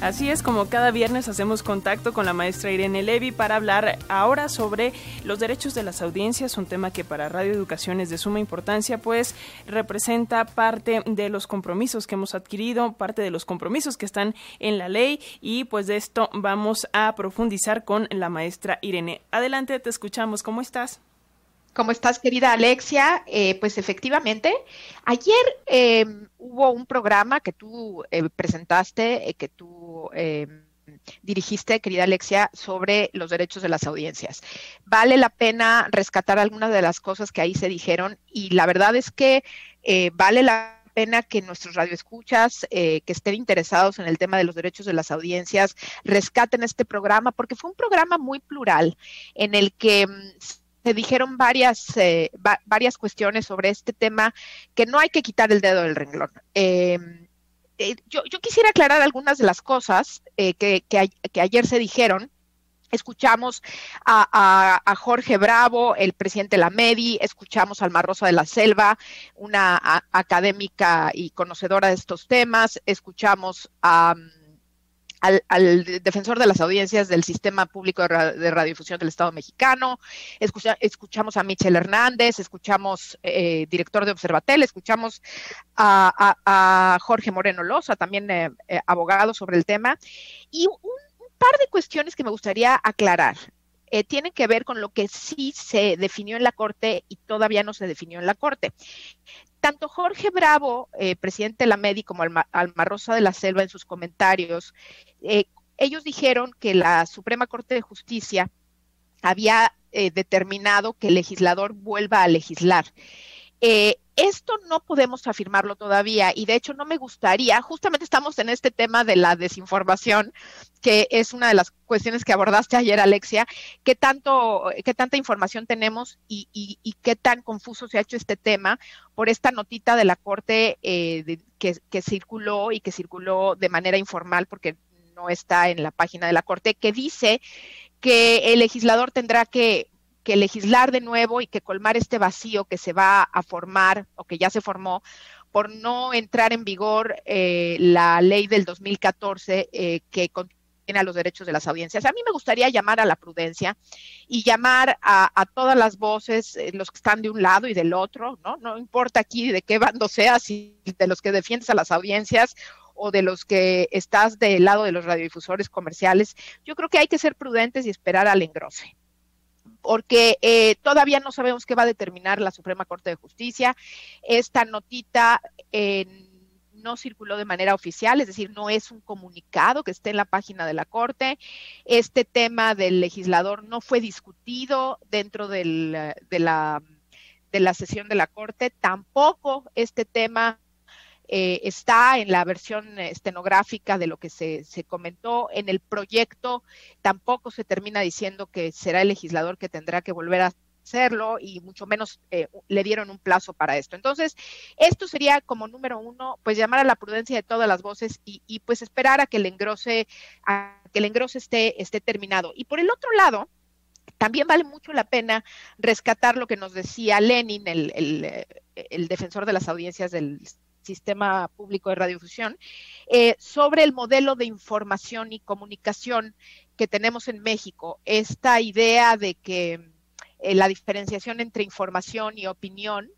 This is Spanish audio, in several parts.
Así es como cada viernes hacemos contacto con la maestra Irene Levy para hablar ahora sobre los derechos de las audiencias, un tema que para Radio Educación es de suma importancia, pues representa parte de los compromisos que hemos adquirido, parte de los compromisos que están en la ley y pues de esto vamos a profundizar con la maestra Irene. Adelante, te escuchamos. ¿Cómo estás? ¿Cómo estás, querida Alexia? Eh, pues efectivamente, ayer eh, hubo un programa que tú eh, presentaste, que tú dirigiste, querida Alexia, sobre los derechos de las audiencias. Vale la pena rescatar algunas de las cosas que ahí se dijeron y la verdad es que vale la pena que nuestros radioescuchas que estén interesados en el tema de los derechos de las audiencias rescaten este programa porque fue un programa muy plural en el que mm, se dijeron varias, eh, varias cuestiones sobre este tema que no hay que quitar el dedo del renglón. Em, eh, yo, quisiera aclarar algunas de las cosas eh, que, ayer se dijeron. Escuchamos a, Jorge Bravo, el presidente de la MEDI, escuchamos a Alma Rosa de la Selva, una académica y conocedora de estos temas, escuchamos a al, defensor de las audiencias del Sistema Público de, Radiodifusión del Estado mexicano, escuchamos a Michel Hernández, escuchamos eh, director de Observatel, escuchamos a, Jorge Moreno Loza, también eh, eh, abogado sobre el tema, y un, un, par de cuestiones que me gustaría aclarar. tienen que ver con lo que sí se definió en la Corte y todavía no se definió en la Corte tanto Jorge Bravo, eh, presidente de la MEDI, como Alma, Rosa de la Selva en sus comentarios, eh, ellos dijeron que la Suprema Corte de Justicia había eh, determinado que el legislador vuelva a legislar. Esto no podemos afirmarlo todavía y de hecho no me gustaría, justamente estamos en este tema de la desinformación, que es una de las cuestiones que abordaste ayer, Alexia, qué tanto, qué tanta información tenemos y, qué tan confuso se ha hecho este tema por esta notita de la Corte eh, que, que circuló y que circuló de manera informal porque no está en la página de la Corte, que dice que el legislador tendrá que que legislar de nuevo y que colmar este vacío que se va a formar o que ya se formó por no entrar en vigor eh, la ley del 2014 eh, que contiene a los derechos de las audiencias. A mí me gustaría llamar a la prudencia y llamar a, todas las voces, eh, los que están de un lado y del otro, ¿no? No importa aquí de qué bando seas, si de los que defiendes a las audiencias o de los que estás del lado de los radiodifusores comerciales. Yo creo que hay que ser prudentes y esperar al engrose porque eh, todavía no sabemos qué va a determinar la Suprema Corte de Justicia. Esta notita no circuló de manera oficial, es decir, no es un comunicado que esté en la página de la Corte. Este tema del legislador no fue discutido dentro de, la, de la sesión de la Corte. Tampoco este tema eh, está en la versión estenográfica de lo que se, comentó. En el proyecto tampoco se termina diciendo que será el legislador que tendrá que volver a hacerlo y mucho menos eh, le dieron un plazo para esto. Entonces, esto sería como número uno, pues llamar a la prudencia de todas las voces y, pues esperar a que el engrose, a que el engrose esté, esté terminado. Y por el otro lado, también vale mucho la pena rescatar lo que nos decía Lenin, el, el, el defensor de las audiencias del sistema público de radiodifusión, eh, sobre el modelo de información y comunicación que tenemos en México. Esta idea de que eh, la diferenciación entre información y opinión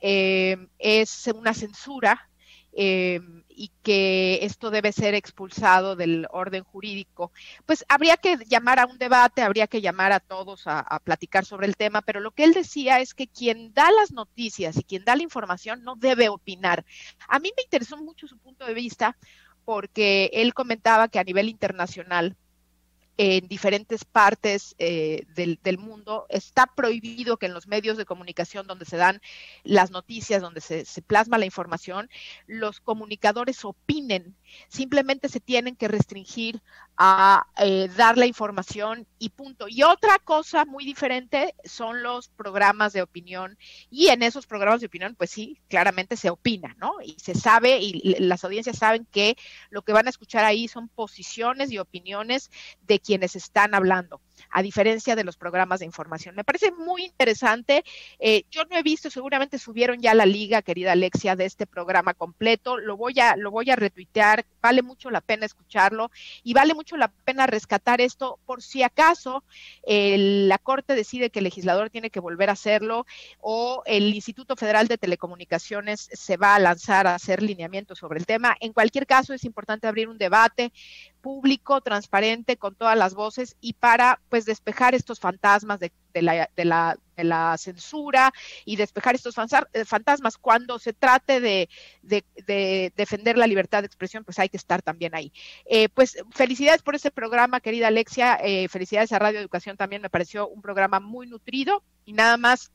eh, es una censura y que esto debe ser expulsado del orden jurídico, pues habría que llamar a un debate, habría que llamar a todos a, platicar sobre el tema, pero lo que él decía es que quien da las noticias y quien da la información no debe opinar. A mí me interesó mucho su punto de vista porque él comentaba que a nivel internacional, en diferentes partes eh, del, mundo. Está prohibido que en los medios de comunicación donde se dan las noticias, donde se, plasma la información, los comunicadores opinen. Simplemente se tienen que restringir a eh, dar la información y punto. Y otra cosa muy diferente son los programas de opinión. Y en esos programas de opinión, pues sí, claramente se opina, ¿no? Y se sabe, y las audiencias saben que lo que van a escuchar ahí son posiciones y opiniones de quienes están hablando. A diferencia de los programas de información. Me parece muy interesante. Eh, yo no he visto, seguramente subieron ya la liga, querida Alexia, de este programa completo. Lo voy a, lo voy a retuitear. Vale mucho la pena escucharlo y vale mucho la pena rescatar esto por si acaso la Corte decide que el legislador tiene que volver a hacerlo o el Instituto Federal de Telecomunicaciones se va a lanzar a hacer lineamientos sobre el tema. En cualquier caso, es importante abrir un debate público, transparente, con todas las voces y para pues despejar estos fantasmas de, la, de, la, de la, censura y despejar estos eh, fantasmas. Cuando se trate de, de, defender la libertad de expresión, pues hay que estar también ahí. Eh, pues felicidades por este programa, querida Alexia. Eh, felicidades a Radio Educación también. Me pareció un programa muy nutrido y nada más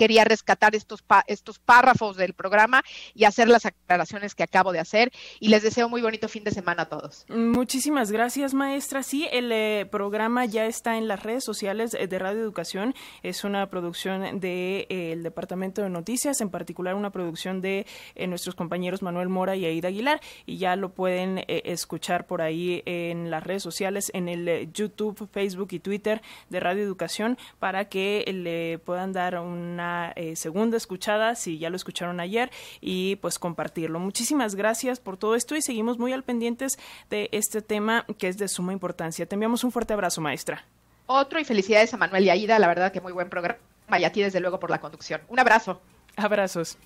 quería rescatar estos, estos párrafos del programa y hacer las aclaraciones que acabo de hacer. Y les deseo muy bonito fin de semana a todos. Muchísimas gracias, maestra. Sí, el eh, programa ya está en las redes sociales de Radio Educación. Es una producción del de, eh, Departamento de Noticias, en particular una producción de eh, nuestros compañeros Manuel Mora y Aida Aguilar. Y ya lo pueden escuchar por ahí en las redes sociales, en el YouTube, Facebook y Twitter de Radio Educación, para que le puedan dar una eh, segunda escuchada si ya lo escucharon ayer y pues compartirlo. Muchísimas gracias por todo esto y seguimos muy al pendientes de este tema que es de suma importancia. Te enviamos un fuerte abrazo, maestra. Otro y felicidades a Manuel y Aida, la verdad que muy buen programa y a ti desde luego por la conducción. Un abrazo. Abrazos.